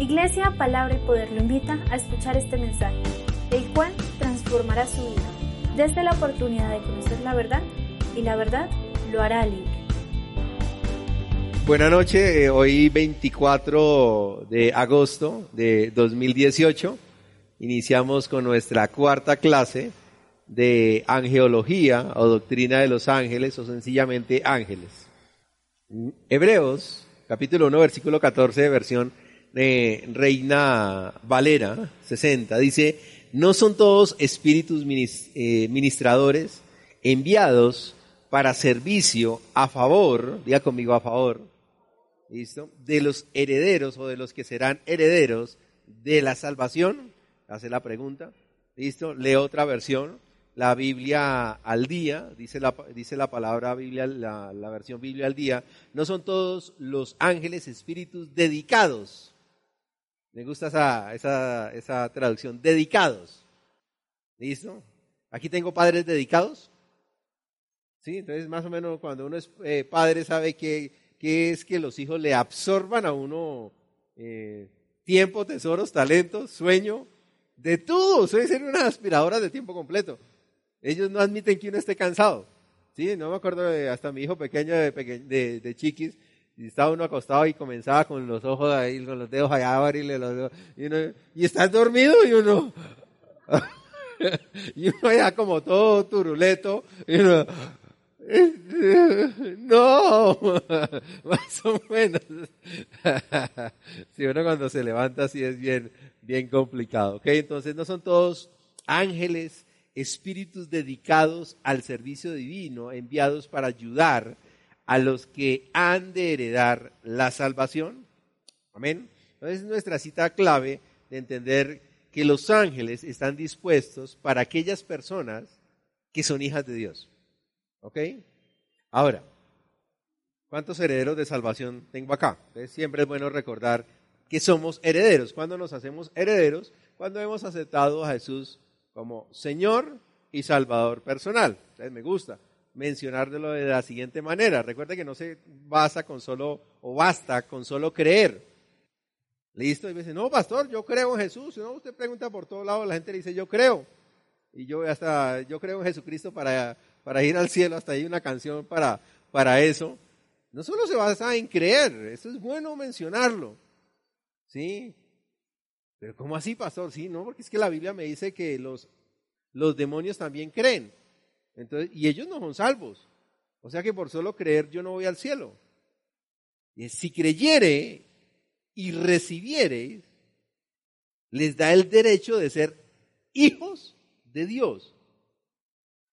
Iglesia, Palabra y Poder lo invita a escuchar este mensaje, el cual transformará su vida desde la oportunidad de conocer la verdad y la verdad lo hará libre. Buenas noches, eh, hoy 24 de agosto de 2018 iniciamos con nuestra cuarta clase de angeología o doctrina de los ángeles o sencillamente ángeles. Hebreos, capítulo 1, versículo 14, versión de Reina Valera 60, dice, no son todos espíritus eh, ministradores enviados para servicio a favor, diga conmigo a favor, ¿listo? De los herederos o de los que serán herederos de la salvación. Hace la pregunta, ¿listo? Lee otra versión, la Biblia al día, dice la, dice la palabra Biblia, la versión Biblia al día. No son todos los ángeles espíritus dedicados me gusta esa, esa, esa traducción. Dedicados. ¿Listo? Aquí tengo padres dedicados. ¿Sí? Entonces, más o menos, cuando uno es eh, padre, sabe que, que, es que los hijos le absorban a uno eh, tiempo, tesoros, talentos, sueño, de todo. Soy ser una aspiradora de tiempo completo. Ellos no admiten que uno esté cansado. ¿Sí? No me acuerdo de, hasta mi hijo pequeño de, de, de chiquis y estaba uno acostado y comenzaba con los ojos ahí, con los dedos allá abrirle los dedos. Y, uno, y estás dormido y uno, y uno ya como todo turuleto. Y uno, no, más o menos. Si uno cuando se levanta así es bien, bien complicado. ¿ok? Entonces no son todos ángeles, espíritus dedicados al servicio divino, enviados para ayudar a los que han de heredar la salvación. Amén. Entonces es nuestra cita clave de entender que los ángeles están dispuestos para aquellas personas que son hijas de Dios. ¿Ok? Ahora, ¿cuántos herederos de salvación tengo acá? Entonces siempre es bueno recordar que somos herederos. ¿Cuándo nos hacemos herederos? Cuando hemos aceptado a Jesús como Señor y Salvador personal. Entonces me gusta mencionarlo de la siguiente manera. Recuerde que no se basa con solo, o basta con solo creer. Listo, y me dice, no, pastor, yo creo en Jesús. No, usted pregunta por todos lados, la gente le dice, yo creo. Y yo hasta, yo creo en Jesucristo para, para ir al cielo, hasta hay una canción para, para eso. No solo se basa en creer, eso es bueno mencionarlo. ¿Sí? Pero ¿cómo así, pastor? Sí, no, porque es que la Biblia me dice que los, los demonios también creen. Entonces, y ellos no son salvos. O sea que por solo creer yo no voy al cielo. Si creyere y recibiere, les da el derecho de ser hijos de Dios.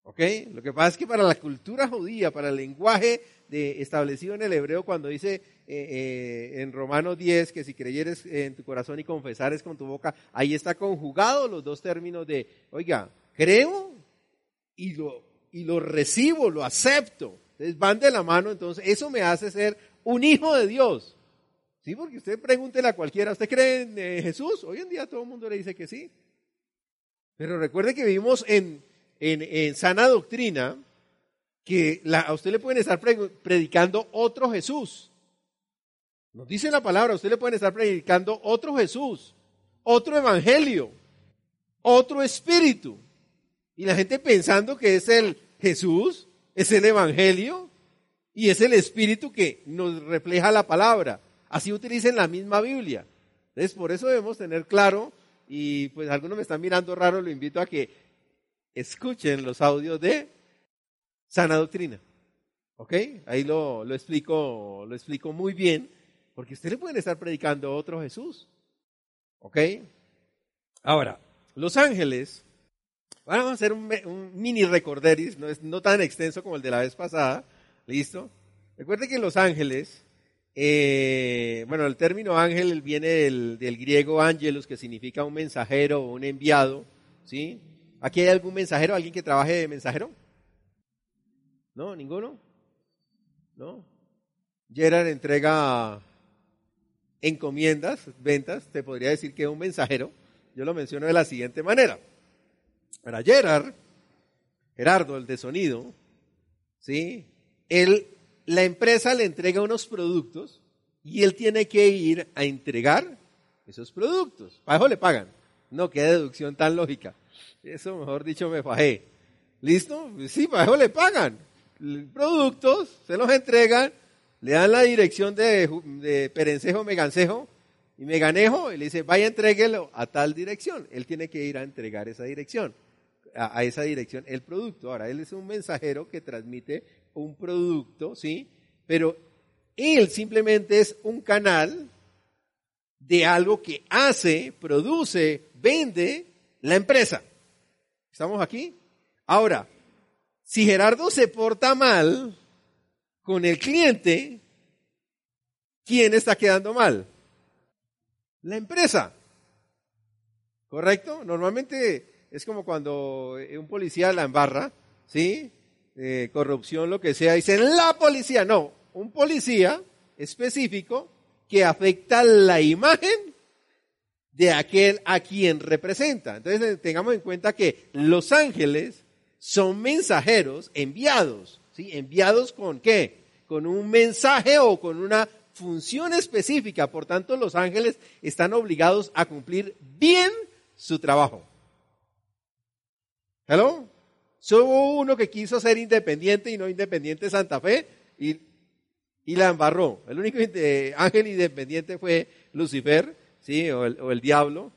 ¿Ok? Lo que pasa es que para la cultura judía, para el lenguaje de, establecido en el hebreo, cuando dice eh, eh, en Romanos 10 que si creyeres en tu corazón y confesares con tu boca, ahí está conjugado los dos términos de, oiga, creo y lo y lo recibo, lo acepto. Entonces van de la mano, entonces eso me hace ser un hijo de Dios. Sí, porque usted pregúntele a cualquiera, ¿usted cree en eh, Jesús? Hoy en día todo el mundo le dice que sí. Pero recuerde que vivimos en, en, sana doctrina, que a usted le pueden estar predicando otro Jesús. Nos dice la palabra, a usted le pueden estar predicando otro Jesús, otro evangelio, otro espíritu. Y la gente pensando que es el Jesús, es el Evangelio y es el Espíritu que nos refleja la palabra. Así utilicen la misma Biblia. Entonces, por eso debemos tener claro, y pues algunos me están mirando raro, lo invito a que escuchen los audios de sana doctrina. ¿Ok? Ahí lo, lo, explico, lo explico muy bien, porque ustedes pueden estar predicando otro Jesús. ¿Ok? Ahora, los ángeles Vamos a hacer un, mini recorderis, no, es, no tan extenso como el de la vez pasada. ¿Listo? Recuerde que los ángeles, eh, bueno, el término ángel viene del, griego angelus, que significa un mensajero o un enviado. ¿Sí? ¿Aquí hay algún mensajero, alguien que trabaje de mensajero? ¿No? ¿Ninguno? ¿No? Gerard entrega encomiendas, ventas, te podría decir que es un mensajero. Yo lo menciono de la siguiente manera. Para Gerard, Gerardo, el de sonido, ¿sí? Él, la empresa le entrega unos productos y él tiene que ir a entregar esos productos. Para eso le pagan. No, qué deducción tan lógica. Eso, mejor dicho, me fajé. ¿Listo? Sí, para eso le pagan. Productos, se los entregan, le dan la dirección de, de Perencejo, Megancejo y Meganejo y le dice, vaya, entréguelo a tal dirección. Él tiene que ir a entregar esa dirección, a, esa dirección, el producto. Ahora, él es un mensajero que transmite un producto, ¿sí? Pero él simplemente es un canal de algo que hace, produce, vende la empresa. ¿Estamos aquí? Ahora, si Gerardo se porta mal con el cliente, ¿quién está quedando mal? La empresa. ¿Correcto? Normalmente es como cuando un policía la embarra, ¿sí? Eh, corrupción, lo que sea, dicen la policía. No, un policía específico que afecta la imagen de aquel a quien representa. Entonces eh, tengamos en cuenta que los ángeles son mensajeros enviados, ¿sí? Enviados con qué? Con un mensaje o con una función específica. Por tanto, los ángeles están obligados a cumplir bien su trabajo. ¿Hello? Hubo uno que quiso ser independiente y no independiente Santa Fe y y la embarró. El único ángel independiente fue Lucifer, ¿sí? O el, o el, diablo.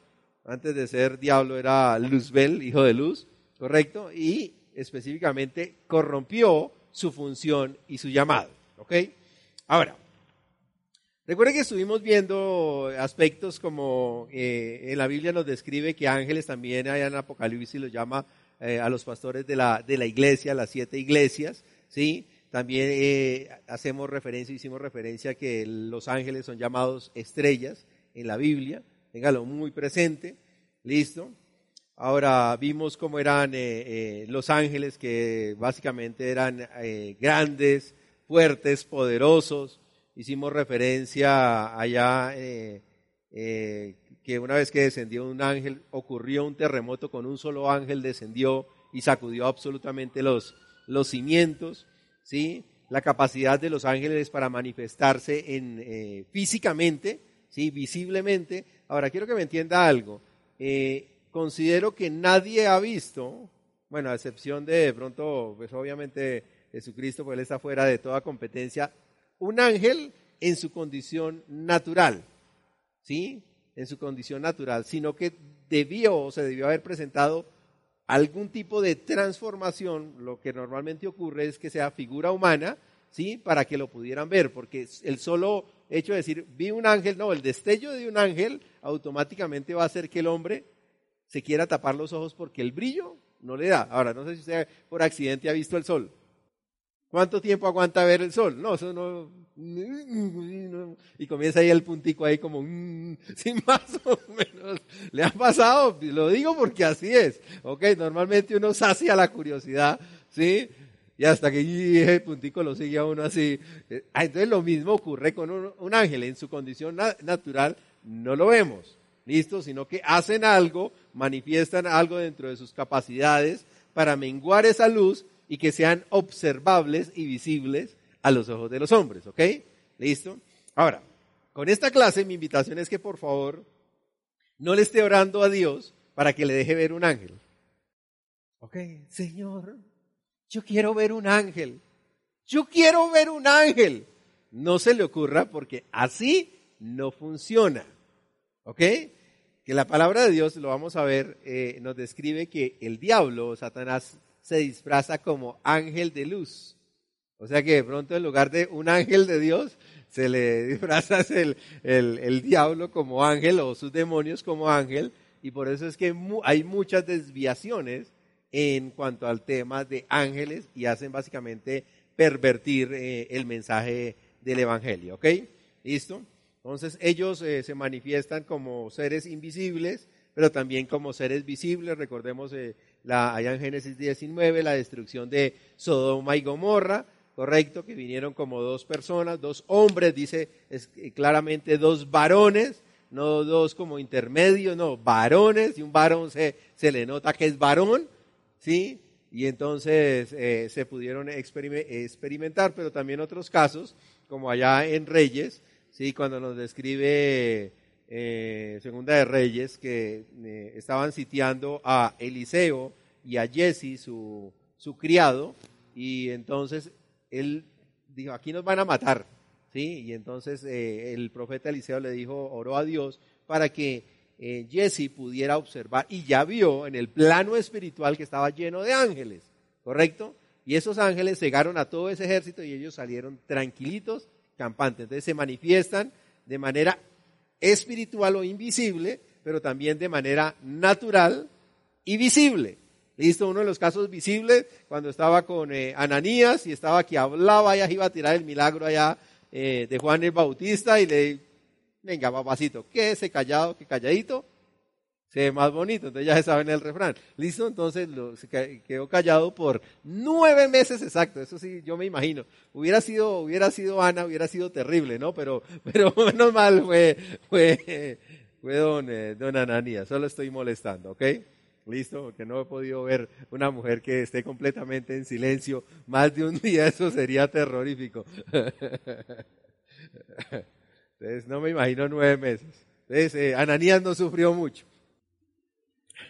Antes de ser diablo era Luzbel, hijo de luz, ¿correcto? Y específicamente corrompió su función y su llamado, ¿ok? Ahora, recuerden que estuvimos viendo aspectos como eh, en la Biblia nos describe que ángeles también hay en Apocalipsis los llama eh, a los pastores de la, de la iglesia, las siete iglesias, ¿sí? También eh, hacemos referencia, hicimos referencia a que los ángeles son llamados estrellas en la Biblia. Téngalo muy presente. Listo. Ahora vimos cómo eran eh, eh, los ángeles que básicamente eran grandes, fuertes, poderosos. Hicimos referencia allá que una vez que descendió un ángel ocurrió un terremoto con un solo ángel descendió y sacudió absolutamente los, los cimientos. ¿sí? La capacidad de los ángeles para manifestarse en, eh, físicamente, ¿sí? Visiblemente. Ahora, quiero que me entienda algo. Eh, considero que nadie ha visto, bueno, a excepción de, de pronto, pues obviamente Jesucristo, pues él está fuera de toda competencia, un ángel en su condición natural, ¿sí? En su condición natural, sino que debió o se debió haber presentado algún tipo de transformación, lo que normalmente ocurre es que sea figura humana, ¿sí? Para que lo pudieran ver, porque el solo hecho de decir, vi un ángel, no, el destello de un ángel automáticamente va a hacer que el hombre se quiera tapar los ojos porque el brillo no le da. Ahora, no sé si usted por accidente ha visto el sol. ¿Cuánto tiempo aguanta ver el sol? No, eso no. Y comienza ahí el puntico ahí como, sin más o menos. ¿Le ha pasado? Lo digo porque así es. Ok, normalmente uno sacia la curiosidad, ¿sí? Y hasta que el puntico lo sigue a uno así. Ah, entonces lo mismo ocurre con un, ángel. En su condición natural no lo vemos, ¿listo? Sino que hacen algo, manifiestan algo dentro de sus capacidades para menguar esa luz y que sean observables y visibles a los ojos de los hombres, ¿ok? ¿Listo? Ahora, con esta clase mi invitación es que por favor no le esté orando a Dios para que le deje ver un ángel. Ok, Señor, yo quiero ver un ángel. Yo quiero ver un ángel. No se le ocurra porque así no funciona. ¿Ok? Que la palabra de Dios, lo vamos a ver, eh, nos describe que el diablo, Satanás, se disfraza como ángel de luz. O sea que de pronto en lugar de un ángel de Dios, se le disfraza el, el, diablo como ángel o sus demonios como ángel. Y por eso es que hay muchas desviaciones en cuanto al tema de ángeles y hacen básicamente pervertir eh, el mensaje del Evangelio. ¿Ok? ¿Listo? Entonces ellos eh, se manifiestan como seres invisibles, pero también como seres visibles. Recordemos eh, la, allá en Génesis 19, la destrucción de Sodoma y Gomorra, correcto, que vinieron como dos personas, dos hombres, dice eh, claramente dos varones, no dos como intermedios, no, varones, y un varón se, se le nota que es varón, ¿sí? Y entonces eh, se pudieron experimentar, pero también otros casos, como allá en Reyes, ¿sí? Cuando nos describe eh, Segunda de Reyes, que estaban sitiando a Eliseo y a Jesse, su, su criado, y entonces él dijo, aquí nos van a matar, ¿sí? Y entonces eh, el profeta Eliseo le dijo, oró a Dios para que eh, Jesse pudiera observar, y ya vio en el plano espiritual que estaba lleno de ángeles, ¿correcto? Y esos ángeles cegaron a todo ese ejército y ellos salieron tranquilitos, campantes. Entonces se manifiestan de manera espiritual o invisible, pero también de manera natural y visible. Listo, uno de los casos visibles, cuando estaba con eh, Ananías y estaba que hablaba, ya iba a tirar el milagro allá eh, de Juan el Bautista y le, venga papacito, quédese callado, que calladito, se ve más bonito, entonces ya se sabe el refrán. Listo, entonces quedó callado por nueve meses exacto, eso sí, yo me imagino. Hubiera sido, hubiera sido Ana, hubiera sido terrible, ¿no? Pero, pero menos mal fue, fue, fue don, eh, don Ananías, solo estoy molestando, ¿ok? Listo, porque no he podido ver una mujer que esté completamente en silencio más de un día, eso sería terrorífico. Entonces no me imagino nueve meses. Entonces eh, Ananías no sufrió mucho.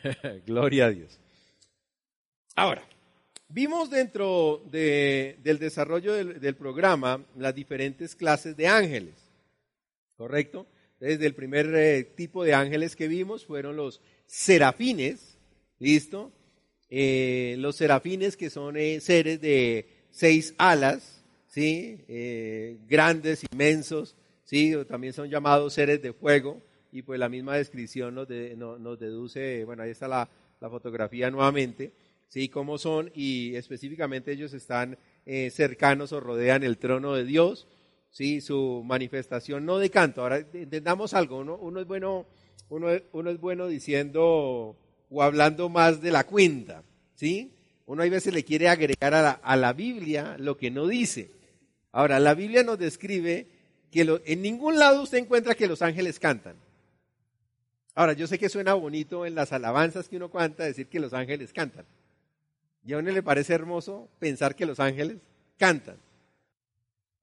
Gloria a Dios. Ahora, vimos dentro de, del desarrollo del, del, programa las diferentes clases de ángeles, ¿correcto? Desde el primer eh, tipo de ángeles que vimos fueron los serafines, ¿Listo? Eh, los serafines que son eh, seres de seis alas, ¿sí? Eh, grandes, inmensos, ¿sí? también son llamados seres de fuego y pues la misma descripción nos, deduce, bueno, ahí está la, fotografía nuevamente, ¿sí? Cómo son y específicamente ellos están cercanos o rodean el trono de Dios, ¿sí? Su manifestación no de canto. Ahora, entendamos algo, uno, es bueno, uno es bueno diciendo o hablando más de la cuenta, ¿sí? Uno a veces le quiere agregar a la, a la Biblia lo que no dice. Ahora, la Biblia nos describe que en ningún lado usted encuentra que los ángeles cantan. Ahora, yo sé que suena bonito en las alabanzas que uno canta decir que los ángeles cantan. ¿Y a uno le parece hermoso pensar que los ángeles cantan?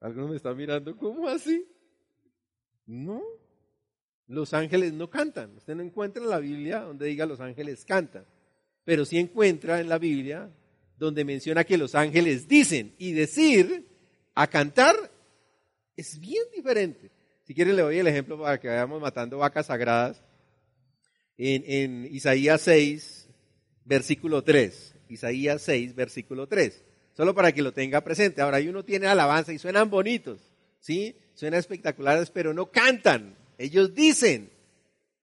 Algunos me están mirando, ¿cómo así? No, los ángeles no cantan. Usted no encuentra en la Biblia donde diga los ángeles cantan. Pero sí encuentra en la Biblia donde menciona que los ángeles dicen. Y decir a cantar es bien diferente. Si quiere le doy el ejemplo para que vayamos matando vacas sagradas. En, en Isaías 6, versículo 3. Isaías 6, versículo 3. Solo para que lo tenga presente. Ahora, ahí uno tiene alabanza y suenan bonitos. ¿Sí? Suenan espectaculares, pero no cantan. Ellos dicen,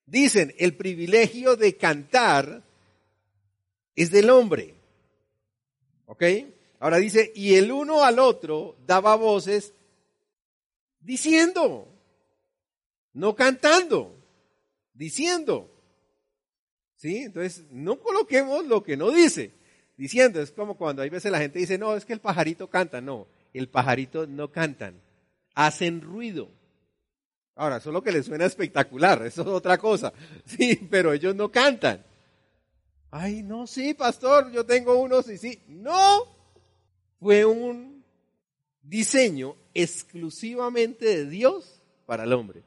dicen, el privilegio de cantar es del hombre. ¿Ok? Ahora dice, y el uno al otro daba voces diciendo, no cantando, diciendo. ¿Sí? Entonces, no coloquemos lo que no dice, diciendo. Es como cuando hay veces la gente dice, no, es que el pajarito canta. No, el pajarito no cantan, hacen ruido. Ahora, eso es lo que les suena espectacular, eso es otra cosa. Sí, pero ellos no cantan. Ay, no, sí, pastor, yo tengo unos y sí. No, fue un diseño exclusivamente de Dios para el hombre.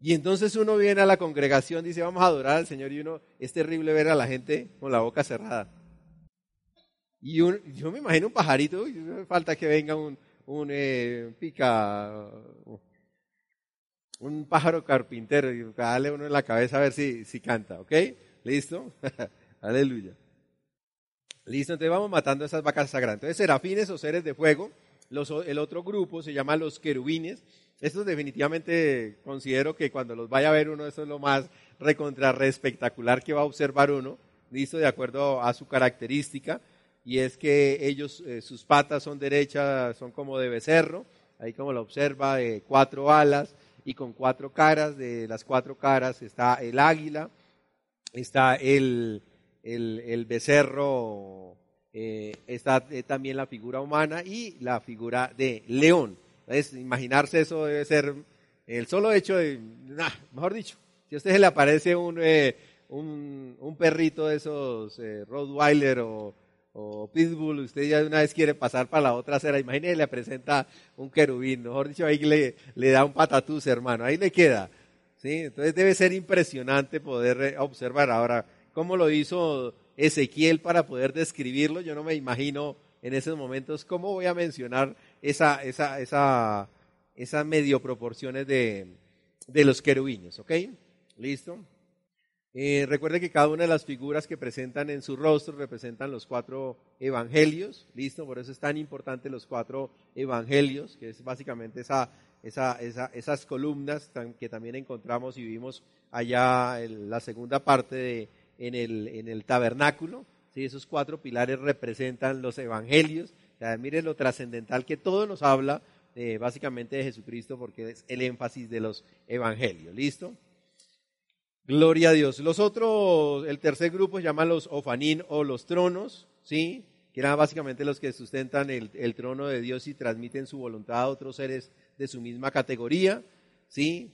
Y entonces uno viene a la congregación, dice, vamos a adorar al Señor, y uno, es terrible ver a la gente con la boca cerrada. Y yo me imagino un pajarito, falta que venga un, un eh, pica, un pájaro carpintero y darle uno en la cabeza a ver si, si canta, ¿ok? ¿Listo? Aleluya. Listo, entonces vamos matando esas vacas sagradas. Entonces, serafines o seres de fuego. El otro grupo se llama los querubines. Estos definitivamente considero que cuando los vaya a ver uno, eso es lo más recontra espectacular que va a observar uno. Listo, de acuerdo a su característica. Y es que ellos, eh, sus patas son derechas, son como de becerro. Ahí como lo observa, eh, cuatro alas y con cuatro caras. De las cuatro caras está el águila, está el, el, becerro, eh, está eh, también la figura humana y la figura de león. Entonces, imaginarse eso debe ser el solo hecho de, mejor dicho, si a usted se le aparece un, eh, un, un, perrito de esos Rottweiler o o Pitbull, usted ya una vez quiere pasar para la otra acera, imagínese, le presenta un querubín, mejor dicho, ahí le, da un patatús, hermano, ahí le queda. ¿sí? Entonces debe ser impresionante poder observar ahora cómo lo hizo Ezequiel para poder describirlo. Yo no me imagino en esos momentos cómo voy a mencionar esa, esa, esa, esas medio proporciones de, de los querubines, ¿ok? ¿Listo? Eh, recuerde que cada una de las figuras que presentan en su rostro representan los cuatro evangelios, listo, por eso es tan importante los cuatro evangelios, que es básicamente esa, esa, esas columnas que también encontramos y vimos allá en la segunda parte de, en, el, en el tabernáculo, ¿sí? esos cuatro pilares representan los evangelios, o mire lo trascendental que todo nos habla eh, básicamente de Jesucristo porque es el énfasis de los evangelios, ¿listo? Gloria a Dios. Los otros, el tercer grupo se llama los ofanín o los tronos, ¿sí? Que eran básicamente los que sustentan el, trono de Dios y transmiten su voluntad a otros seres de su misma categoría, ¿sí?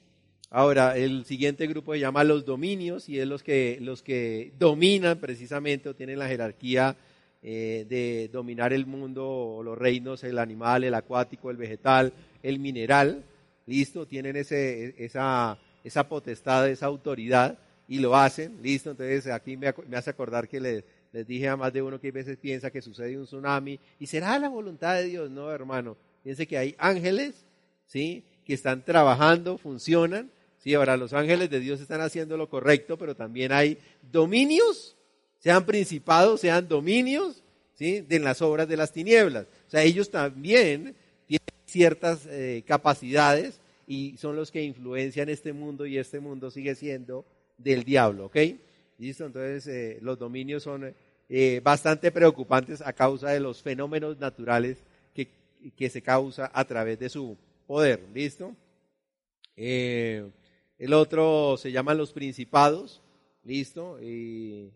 Ahora, el siguiente grupo se llama los dominios y es los que, los que dominan precisamente o tienen la jerarquía eh, de dominar el mundo o los reinos, el animal, el acuático, el vegetal, el mineral, listo, tienen ese, esa esa potestad, esa autoridad, y lo hacen, listo. Entonces aquí me, hace acordar que les, dije a más de uno que a veces piensa que sucede un tsunami y será la voluntad de Dios. No, hermano. Piense que hay ángeles, ¿sí? Que están trabajando, funcionan. Sí, ahora los ángeles de Dios están haciendo lo correcto, pero también hay dominios, sean principados, sean dominios, ¿sí? De las obras de las tinieblas. O sea, ellos también tienen ciertas eh, capacidades y son los que influencian este mundo y este mundo sigue siendo del diablo, ¿ok? ¿Listo? Entonces eh, los dominios son eh, bastante preocupantes a causa de los fenómenos naturales que, que se causa a través de su poder, ¿listo? Eh, el otro se llaman los principados, ¿listo? Y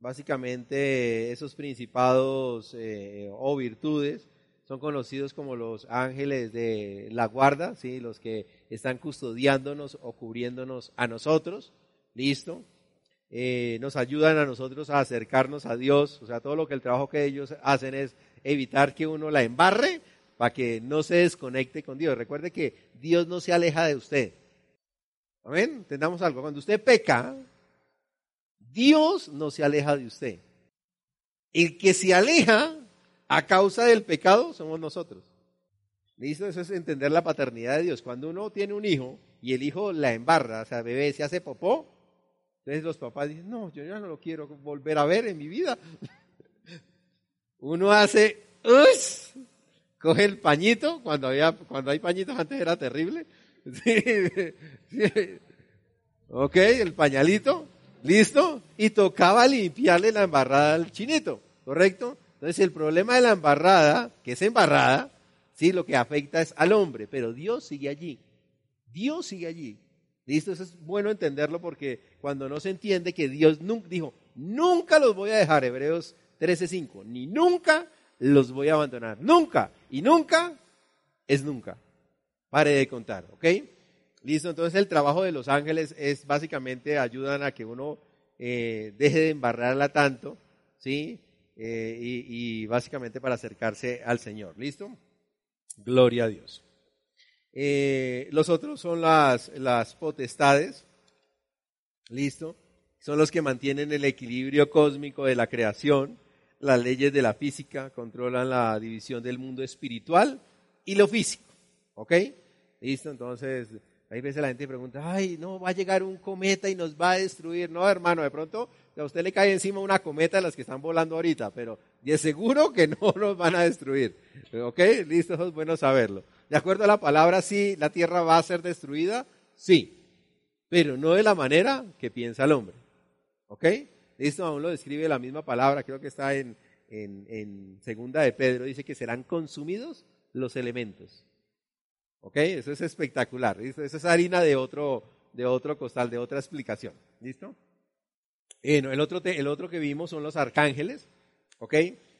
básicamente esos principados o virtudes son conocidos como los ángeles de la guarda, ¿sí? los que están custodiándonos o cubriéndonos a nosotros, listo. Eh, nos ayudan a nosotros a acercarnos a Dios, o sea, todo lo que el trabajo que ellos hacen es evitar que uno la embarre para que no se desconecte con Dios. Recuerde que Dios no se aleja de usted. Amén, entendamos algo, cuando usted peca, Dios no se aleja de usted. El que se aleja a causa del pecado somos nosotros. ¿Listo? Eso es entender la paternidad de Dios. Cuando uno tiene un hijo y el hijo la embarra, o sea, bebé se hace popó, entonces los papás dicen, no, yo ya no lo quiero volver a ver en mi vida. Uno hace, ¡Uy! coge el pañito, cuando, había, cuando hay pañitos antes era terrible. Ok, el pañalito, listo, y tocaba limpiarle la embarrada al chinito, ¿correcto? Entonces el problema de la embarrada, que es embarrada, sí, lo que afecta es al hombre, pero Dios sigue allí. Dios sigue allí. ¿Listo? Eso es bueno entenderlo porque cuando no se entiende que Dios nunca dijo, nunca los voy a dejar, Hebreos 13:5, ni nunca los voy a abandonar, nunca, y nunca es nunca. Pare de contar, ¿ok? Listo, entonces el trabajo de los ángeles es básicamente ayudan a que uno eh, deje de embarrarla tanto, ¿sí? Eh, y, básicamente para acercarse al Señor. ¿Listo? Gloria a Dios. Eh, los otros son las, las potestades. ¿Listo? Son los que mantienen el equilibrio cósmico de la creación. Las leyes de la física controlan la división del mundo espiritual y lo físico. ¿Ok? ¿Listo? Entonces, hay veces la gente pregunta, ay, no, va a llegar un cometa y nos va a destruir. No, hermano, de pronto a usted le cae encima una cometa de las que están volando ahorita, pero de seguro que no nos van a destruir. ¿Ok? Listo, es bueno saberlo. De acuerdo a la palabra, sí, la tierra va a ser destruida, sí, pero no de la manera que piensa el hombre. ¿Ok? Listo, aún lo describe la misma palabra, creo que está en, en, segunda de Pedro, dice que serán consumidos los elementos. ¿Ok? Eso es espectacular. ¿listo? Eso es harina de otro, de otro costal, de otra explicación. ¿Listo? Bueno, el otro, el otro que vimos son los arcángeles. ¿Ok?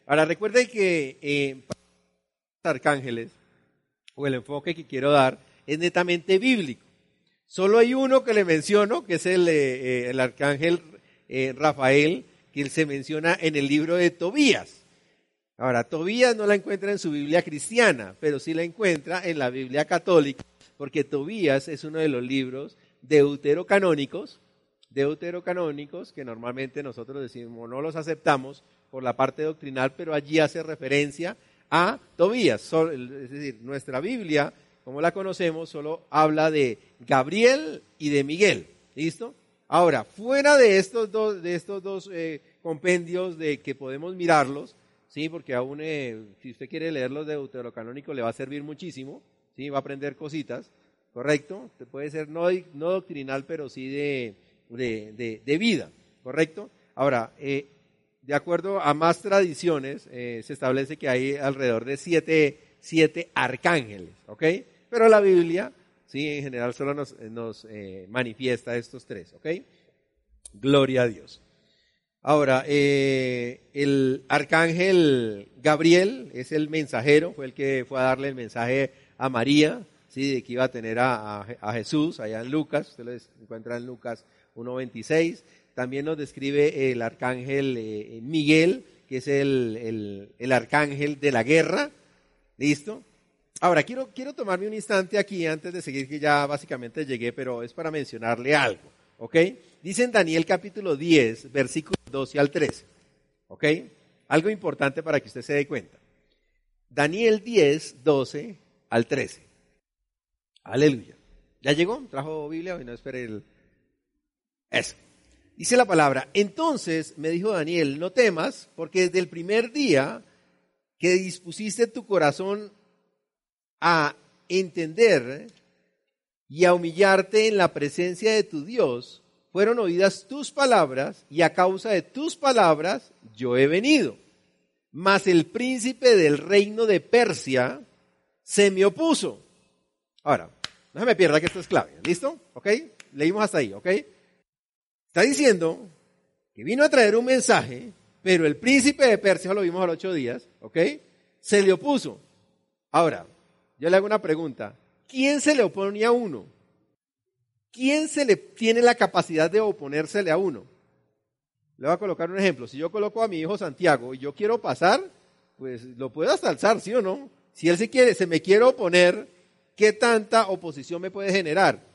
Ahora recuerden que eh, los arcángeles, o el enfoque que quiero dar, es netamente bíblico. Solo hay uno que le menciono, que es el, eh, el arcángel eh, Rafael, que se menciona en el libro de Tobías. Ahora, Tobías no la encuentra en su Biblia cristiana, pero sí la encuentra en la Biblia católica, porque Tobías es uno de los libros deuterocanónicos, deuterocanónicos que normalmente nosotros decimos no los aceptamos por la parte doctrinal, pero allí hace referencia a Tobías. Es decir, nuestra Biblia, como la conocemos, solo habla de Gabriel y de Miguel. ¿Listo? Ahora, fuera de estos dos, de estos dos eh, compendios de que podemos mirarlos, sí, porque aún eh, si usted quiere leerlos de deuterocanónico le va a servir muchísimo, sí, va a aprender cositas, correcto. Puede ser no, no doctrinal, pero sí de, de, de, vida, correcto. Ahora, eh, de acuerdo a más tradiciones, eh, se establece que hay alrededor de siete, siete arcángeles, ¿ok? Pero la Biblia, sí, en general solo nos, nos eh, manifiesta estos tres, ¿ok? Gloria a Dios. Ahora, el arcángel Gabriel es el mensajero, fue el que fue a darle el mensaje a María, sí, de que iba a tener a, a Jesús allá en Lucas, usted lo encuentra en Lucas 1.26. También nos describe el arcángel eh, Miguel, que es el, arcángel de la guerra. ¿Listo? Ahora, quiero, quiero tomarme un instante aquí antes de seguir, que ya básicamente llegué, pero es para mencionarle algo. ¿Ok? Dice en Daniel capítulo 10, versículos 12 al 13. ¿Ok? Algo importante para que usted se dé cuenta. Daniel 10, 12 al 13. Aleluya. ¿Ya llegó? ¿Trajo Biblia? Hoy no espere el... Eso. Dice la palabra, entonces me dijo Daniel, no temas, porque desde el primer día que dispusiste tu corazón a entender y a humillarte en la presencia de tu Dios, fueron oídas tus palabras y a causa de tus palabras yo he venido. Mas el príncipe del reino de Persia se me opuso. Ahora, no se me pierda que esto es clave. ¿Listo? ¿Ok? Leímos hasta ahí. ¿Ok? Está diciendo que vino a traer un mensaje, pero el príncipe de Persia, lo vimos a los ocho días, ¿ok? Se le opuso. Ahora, yo le hago una pregunta. ¿Quién se le opone a uno? ¿Quién se le tiene la capacidad de oponérsele a uno? Le voy a colocar un ejemplo. Si yo coloco a mi hijo Santiago y yo quiero pasar, pues lo puedo hasta alzar, ¿sí o no? Si él se quiere, se me quiere oponer, ¿qué tanta oposición me puede generar?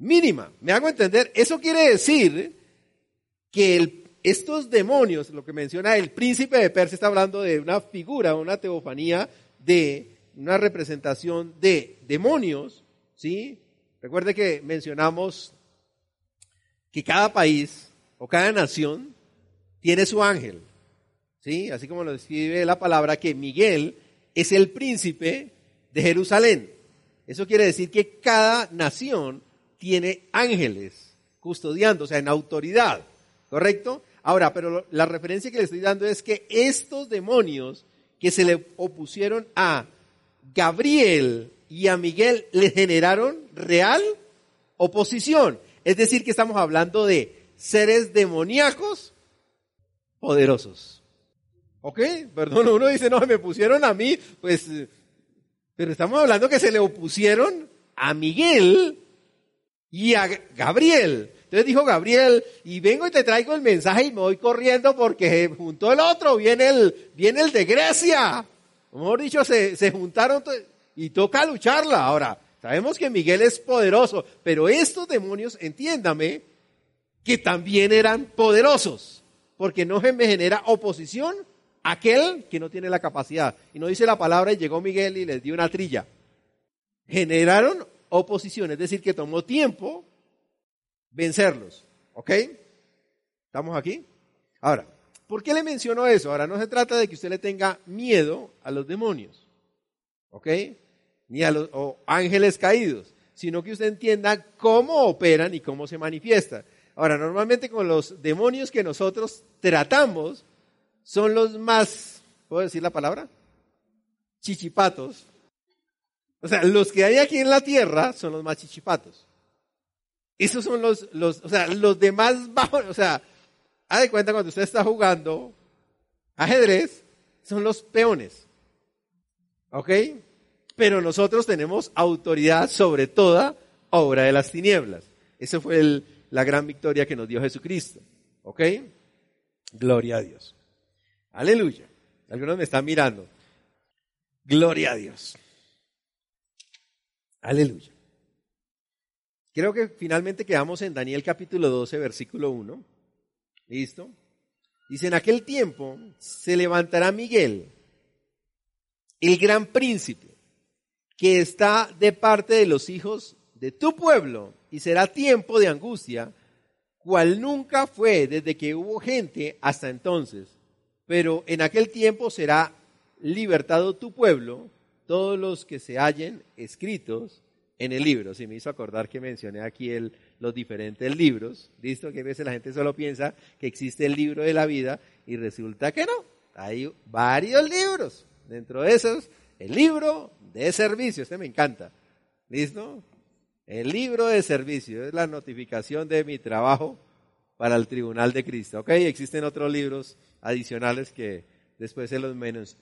Mínima. ¿Me hago entender? Eso quiere decir que estos demonios, lo que menciona el príncipe de Persia, está hablando de una figura, una teofanía de una representación de demonios, ¿sí? Recuerde que mencionamos que cada país o cada nación tiene su ángel, ¿sí? Así como lo describe la palabra que Miguel es el príncipe de Jerusalén. Eso quiere decir que cada nación tiene ángeles custodiando, o sea, en autoridad, ¿correcto? Ahora, pero la referencia que le estoy dando es que estos demonios que se le opusieron a Gabriel y a Miguel le generaron real oposición. Es decir, que estamos hablando de seres demoníacos poderosos. ¿Ok? Perdón, uno dice, no, me pusieron a mí, pues, pero estamos hablando que se le opusieron a Miguel y a Gabriel. Entonces dijo Gabriel, y vengo y te traigo el mensaje y me voy corriendo porque junto el otro, viene el, viene el de Grecia. Mejor dicho, se, se juntaron y toca lucharla. Ahora, sabemos que Miguel es poderoso, pero estos demonios, entiéndame, que también eran poderosos, porque no me genera oposición aquel que no tiene la capacidad. Y no dice la palabra y llegó Miguel y les dio una trilla. Generaron oposición, es decir, que tomó tiempo vencerlos. ¿Ok? ¿Estamos aquí? Ahora, ¿por qué le menciono eso? Ahora, no se trata de que usted le tenga miedo a los demonios, ¿ok? Ni a los ángeles caídos, sino que usted entienda cómo operan y cómo se manifiestan. Ahora, normalmente con los demonios que nosotros tratamos son los más, ¿puedo decir la palabra? Chichipatos, o sea, los que hay aquí en la tierra son los más chichipatos. Esos son los, los, o sea, los demás bajos, o sea, haz de cuenta cuando usted está jugando ajedrez, son los peones. ¿Ok? Pero nosotros tenemos autoridad sobre toda obra de las tinieblas. Esa fue la gran victoria que nos dio Jesucristo. ¿Ok? Gloria a Dios. Aleluya. Algunos me están mirando. Gloria a Dios. Aleluya. creo que finalmente quedamos en Daniel capítulo 12, versículo 1. ¿Listo? Dice, en aquel tiempo se levantará Miguel, el gran príncipe, que está de parte de los hijos de tu pueblo, y será tiempo de angustia, cual nunca fue desde que hubo gente hasta entonces. Pero en aquel tiempo será libertado tu pueblo, todos los que se hallen escritos en el libro. Si me hizo acordar que mencioné aquí los diferentes libros, listo, que a veces la gente solo piensa que existe el libro de la vida y resulta que no. Hay varios libros. Dentro de esos, el libro de servicio, este me encanta. ¿Listo? El libro de servicio es la notificación de mi trabajo para el tribunal de Cristo. ¿Ok? Existen otros libros adicionales que después se los menos,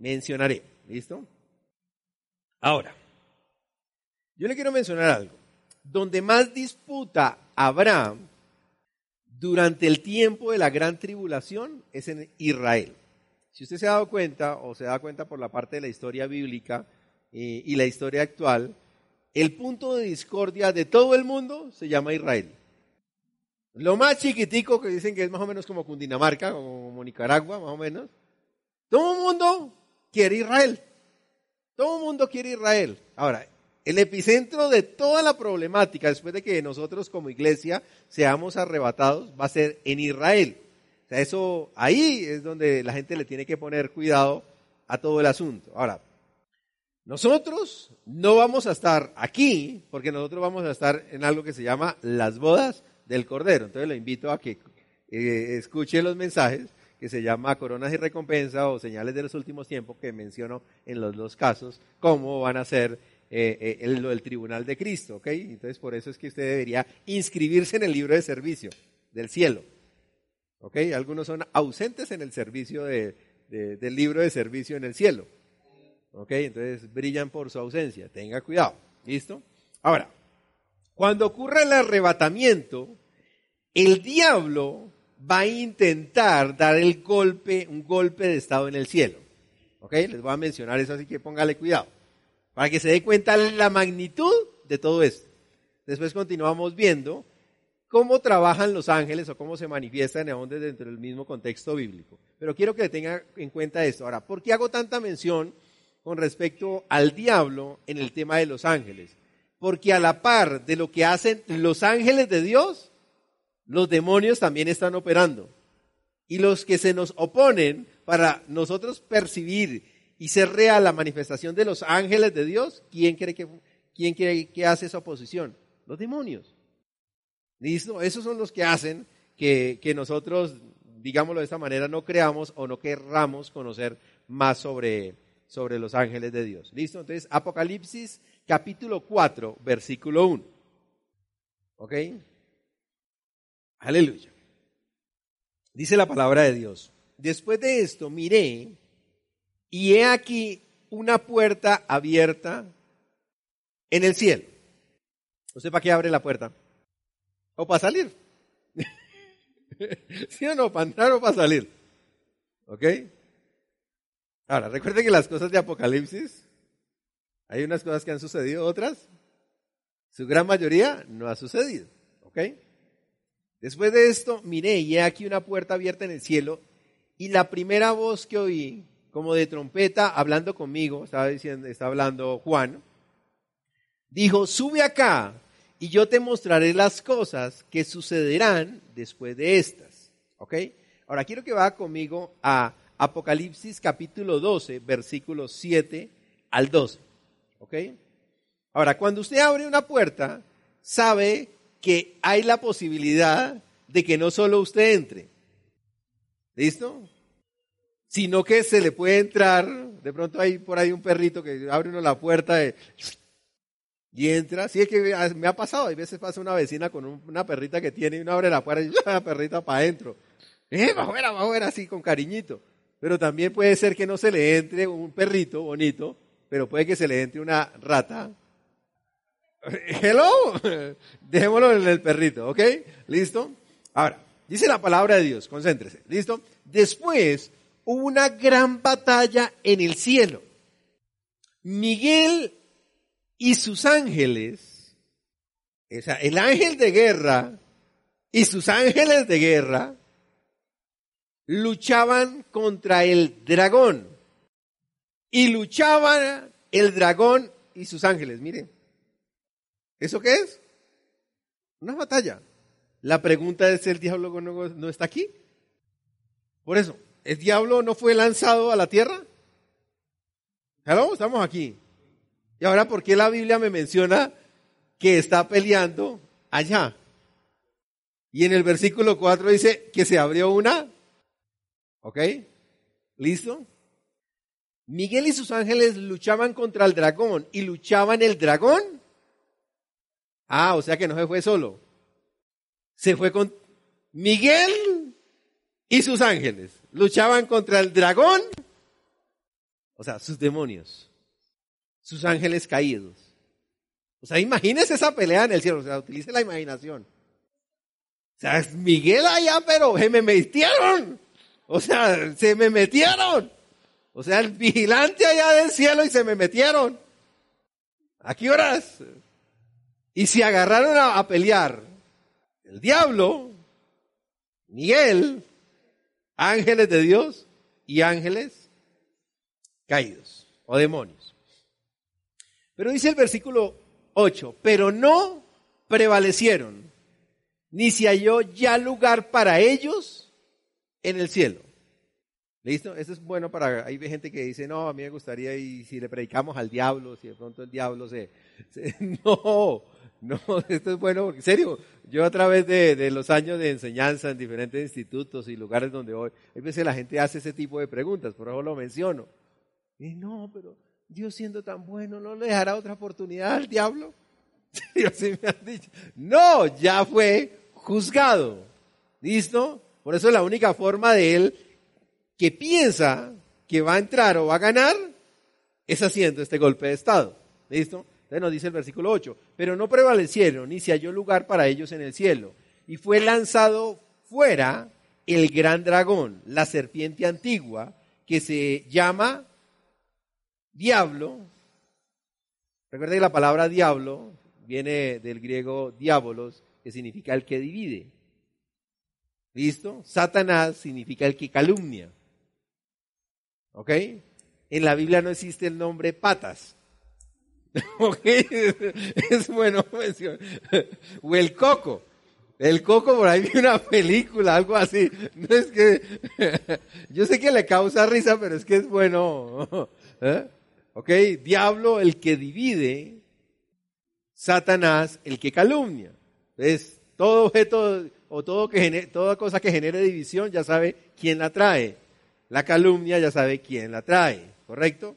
mencionaré. ¿Listo? Ahora, yo le quiero mencionar algo. Donde más disputa habrá durante el tiempo de la gran tribulación es en Israel. Si usted se ha dado cuenta, o se da cuenta por la parte de la historia bíblica eh, y la historia actual, el punto de discordia de todo el mundo se llama Israel. Lo más chiquitico que dicen que es más o menos como Cundinamarca, como Nicaragua, más o menos. Todo el mundo quiere Israel. Todo el mundo quiere Israel. Ahora, el epicentro de toda la problemática, después de que nosotros como iglesia seamos arrebatados, va a ser en Israel. O sea, eso ahí es donde la gente le tiene que poner cuidado a todo el asunto. Ahora, nosotros no vamos a estar aquí porque nosotros vamos a estar en algo que se llama las bodas del Cordero. Entonces le invito a que eh, escuche los mensajes que se llama Coronas y Recompensa o Señales de los Últimos Tiempos que menciono en los dos casos, cómo van a ser eh, eh, el, tribunal de Cristo. ¿ok? Entonces por eso es que usted debería inscribirse en el libro de servicio del cielo. ¿Ok? Algunos son ausentes en el servicio de, del libro de servicio en el cielo. ¿Ok? Entonces brillan por su ausencia. Tenga cuidado. ¿Listo? Ahora, cuando ocurra el arrebatamiento, el diablo va a intentar dar el golpe, un golpe de estado en el cielo. ¿Ok? Les voy a mencionar eso, así que póngale cuidado. Para que se dé cuenta la magnitud de todo esto. Después continuamos viendo cómo trabajan los ángeles o cómo se manifiestan aún dentro del mismo contexto bíblico. Pero quiero que tenga en cuenta esto. Ahora, ¿por qué hago tanta mención con respecto al diablo en el tema de los ángeles? Porque a la par de lo que hacen los ángeles de Dios, los demonios también están operando. Y los que se nos oponen para nosotros percibir y ser real la manifestación de los ángeles de Dios, ¿quién cree que, quién que hace esa oposición? Los demonios. ¿Listo? Esos son los que hacen que, nosotros, digámoslo de esta manera, no creamos o no querramos conocer más sobre, sobre los ángeles de Dios. ¿Listo? Entonces, Apocalipsis capítulo 4, versículo 1. ¿Ok? Aleluya. Dice la palabra de Dios. Después de esto miré y he aquí una puerta abierta en el cielo. ¿Usted para qué abre la puerta? o para salir. ¿Sí o no? Para entrar o para salir. ¿Ok? Ahora, recuerden que las cosas de Apocalipsis, hay unas cosas que han sucedido, otras, su gran mayoría no ha sucedido. ¿Ok? Después de esto, miré y he aquí una puerta abierta en el cielo y la primera voz que oí, como de trompeta, hablando conmigo, estaba diciendo, está hablando Juan, dijo, sube acá y yo te mostraré las cosas que sucederán después de estas. ¿Ok? Ahora quiero que vaya conmigo a Apocalipsis capítulo 12, versículos 7 al 12. ¿Ok? Ahora, cuando usted abre una puerta, sabe que hay la posibilidad de que no solo usted entre. ¿Listo? Sino que se le puede entrar, de pronto hay por ahí un perrito que abre uno la puerta y entra, sí es que me ha pasado, hay veces pasa una vecina con una perrita que tiene y uno abre la puerta y la perrita para adentro. Eh, va afuera, va afuera, así con cariñito. Pero también puede ser que no se le entre un perrito bonito, pero puede que se le entre una rata. Hello, dejémoslo en el perrito, ¿ok? ¿Listo? Ahora, dice la palabra de Dios, concéntrese, ¿listo? Después hubo una gran batalla en el cielo. Miguel y sus ángeles O sea, el ángel de guerra y sus ángeles de guerra luchaban contra el dragón. Y luchaban el dragón y sus ángeles. Miren, ¿eso qué es? Una batalla. La pregunta es, ¿el diablo no, no está aquí? Por eso, ¿el diablo no fue lanzado a la tierra? Estamos aquí. Y ahora, ¿por qué la Biblia me menciona que está peleando allá? Y en el versículo 4 dice que se abrió una. ¿Ok? ¿Listo? Miguel y sus ángeles luchaban contra el dragón. ¿Y luchaban el dragón? Ah, o sea que no se fue solo. Se fue con Miguel y sus ángeles. Luchaban contra el dragón. O sea, sus demonios. Sus ángeles caídos. O sea, imagínese esa pelea en el cielo. O sea, utilice la imaginación. O sea, Miguel allá, pero se me metieron. O sea, se me metieron. O sea, el vigilante allá del cielo y se me metieron. ¿A qué horas? Y se agarraron a, pelear. El diablo, Miguel, ángeles de Dios y ángeles caídos o demonios. Pero dice el versículo 8, pero no prevalecieron, ni se halló ya lugar para ellos en el cielo. ¿Listo? Esto es bueno para... Hay gente que dice, no, a mí me gustaría y si le predicamos al diablo, si de pronto el diablo se... no, no, esto es bueno en serio, yo a través de, los años de enseñanza en diferentes institutos y lugares donde voy, a veces la gente hace ese tipo de preguntas, por eso lo menciono. Y no, pero Dios siendo tan bueno, ¿no le dejará otra oportunidad al diablo? Dios sí me ha dicho. No, ya fue juzgado. ¿Listo? Por eso la única forma de él que piensa que va a entrar o va a ganar es haciendo este golpe de Estado. ¿Listo? Entonces nos dice el versículo 8, pero no prevalecieron ni se halló lugar para ellos en el cielo. Y fue lanzado fuera el gran dragón, la serpiente antigua, que se llama diablo. Recuerda que la palabra diablo viene del griego diabolos, que significa el que divide. ¿Listo? Satanás significa el que calumnia. ¿Ok? En la Biblia no existe el nombre patas. ¿Ok? Es bueno mencionar. O el coco. El coco, por ahí vi una película, algo así. No es que. Yo sé que le causa risa, pero es que es bueno. ¿Eh? ¿Ok? Diablo, el que divide. Satanás, el que calumnia. Es todo objeto o todo que toda cosa que genere división, ya sabe quién la trae. La calumnia ya sabe quién la trae, ¿correcto?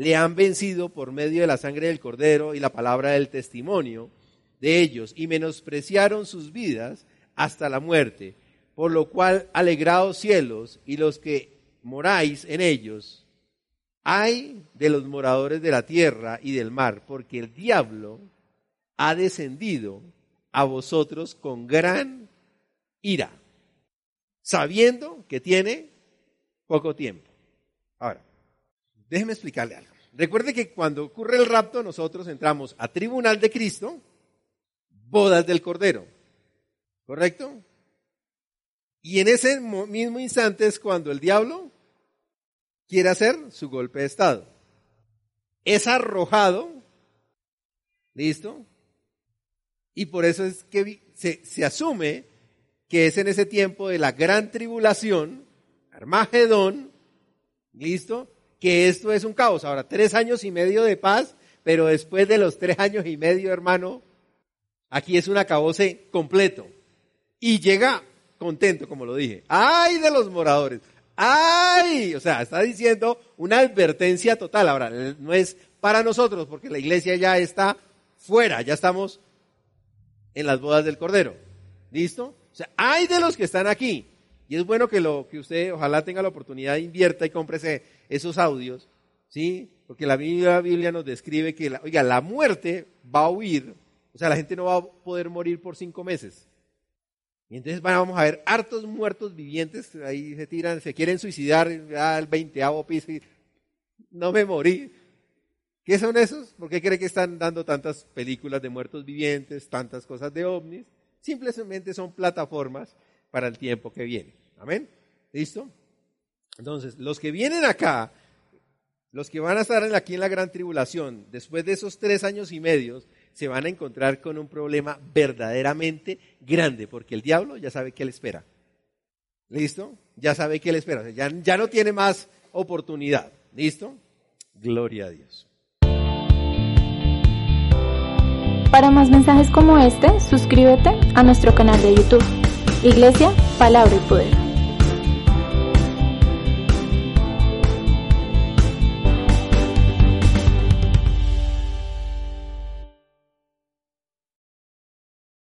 le han vencido por medio de la sangre del cordero y la palabra del testimonio de ellos, y menospreciaron sus vidas hasta la muerte, por lo cual alegrados cielos y los que moráis en ellos, hay de los moradores de la tierra y del mar, porque el diablo ha descendido a vosotros con gran ira sabiendo que tiene poco tiempo. Ahora, déjeme explicarle algo. Recuerde que cuando ocurre el rapto, nosotros entramos a tribunal de Cristo, bodas del Cordero. ¿Correcto? Y en ese mismo instante es cuando el diablo quiere hacer su golpe de Estado. Es arrojado, ¿listo? Y por eso es que se, se asume que es en ese tiempo de la gran tribulación, Armagedón, ¿listo? Que esto es un caos. Ahora, tres años y medio de paz, pero después de los tres años y medio, hermano, aquí es un acabose completo. Y llega contento, como lo dije. ¡Ay de los moradores! ¡Ay! O sea, está diciendo una advertencia total. Ahora, no es para nosotros, porque la iglesia ya está fuera, ya estamos en las bodas del Cordero. ¿Listo? O sea, hay de los que están aquí. Y es bueno que, lo, que usted ojalá tenga la oportunidad invierta y cómprese esos audios, ¿sí? Porque la Biblia, Biblia nos describe que, la, oiga, la muerte va a huir, o sea, la gente no va a poder morir por cinco meses. Y entonces vamos a ver hartos muertos vivientes, ahí se tiran, se quieren suicidar al veinteavo piso y no me morí. ¿Qué son esos? ¿Por qué cree que están dando tantas películas de muertos vivientes, tantas cosas de ovnis? Simplemente son plataformas para el tiempo que viene. Amén. ¿Listo? Entonces, los que vienen acá, los que van a estar aquí en la gran tribulación, después de esos tres años y medio, se van a encontrar con un problema verdaderamente grande, porque el diablo ya sabe qué le espera. ¿Listo? Ya sabe qué le espera. ya, ya no tiene más oportunidad. ¿Listo? Gloria a Dios. Para más mensajes como este, suscríbete a nuestro canal de YouTube, Iglesia, Palabra y Poder.